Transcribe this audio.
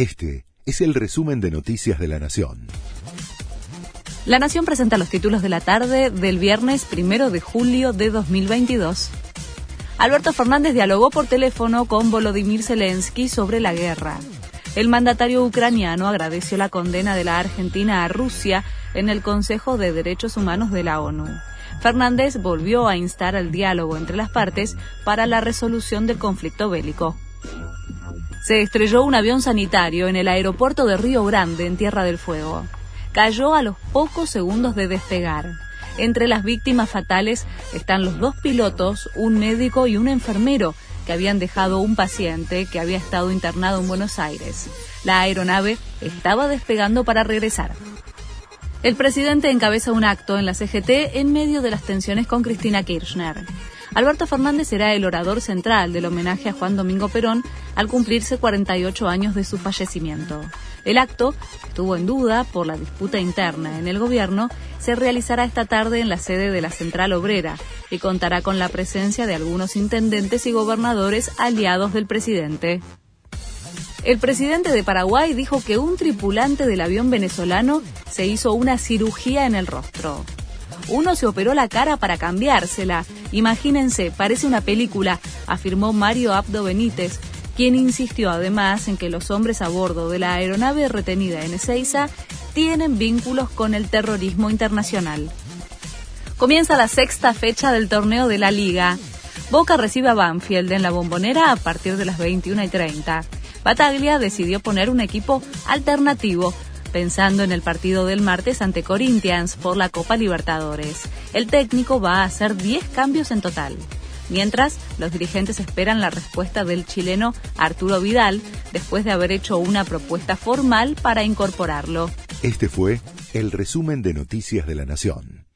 Este es el resumen de Noticias de la Nación. La Nación presenta los títulos de la tarde del viernes primero de julio de 2022. Alberto Fernández dialogó por teléfono con Volodymyr Zelensky sobre la guerra. El mandatario ucraniano agradeció la condena de la Argentina a Rusia en el Consejo de Derechos Humanos de la ONU. Fernández volvió a instar al diálogo entre las partes para la resolución del conflicto bélico. Se estrelló un avión sanitario en el aeropuerto de Río Grande, en Tierra del Fuego. Cayó a los pocos segundos de despegar. Entre las víctimas fatales están los dos pilotos, un médico y un enfermero que habían dejado un paciente que había estado internado en Buenos Aires. La aeronave estaba despegando para regresar. El presidente encabeza un acto en la CGT en medio de las tensiones con Cristina Kirchner. Alberto Fernández será el orador central del homenaje a Juan Domingo Perón al cumplirse 48 años de su fallecimiento. El acto, que estuvo en duda por la disputa interna en el gobierno, se realizará esta tarde en la sede de la Central Obrera y contará con la presencia de algunos intendentes y gobernadores aliados del presidente. El presidente de Paraguay dijo que un tripulante del avión venezolano se hizo una cirugía en el rostro. Uno se operó la cara para cambiársela. Imagínense, parece una película, afirmó Mario Abdo Benítez, quien insistió además en que los hombres a bordo de la aeronave retenida en Ezeiza tienen vínculos con el terrorismo internacional. Comienza la sexta fecha del torneo de la Liga. Boca recibe a Banfield en la bombonera a partir de las 21 y 30. Bataglia decidió poner un equipo alternativo, pensando en el partido del martes ante Corinthians por la Copa Libertadores. El técnico va a hacer 10 cambios en total. Mientras, los dirigentes esperan la respuesta del chileno Arturo Vidal después de haber hecho una propuesta formal para incorporarlo. Este fue el resumen de Noticias de la Nación.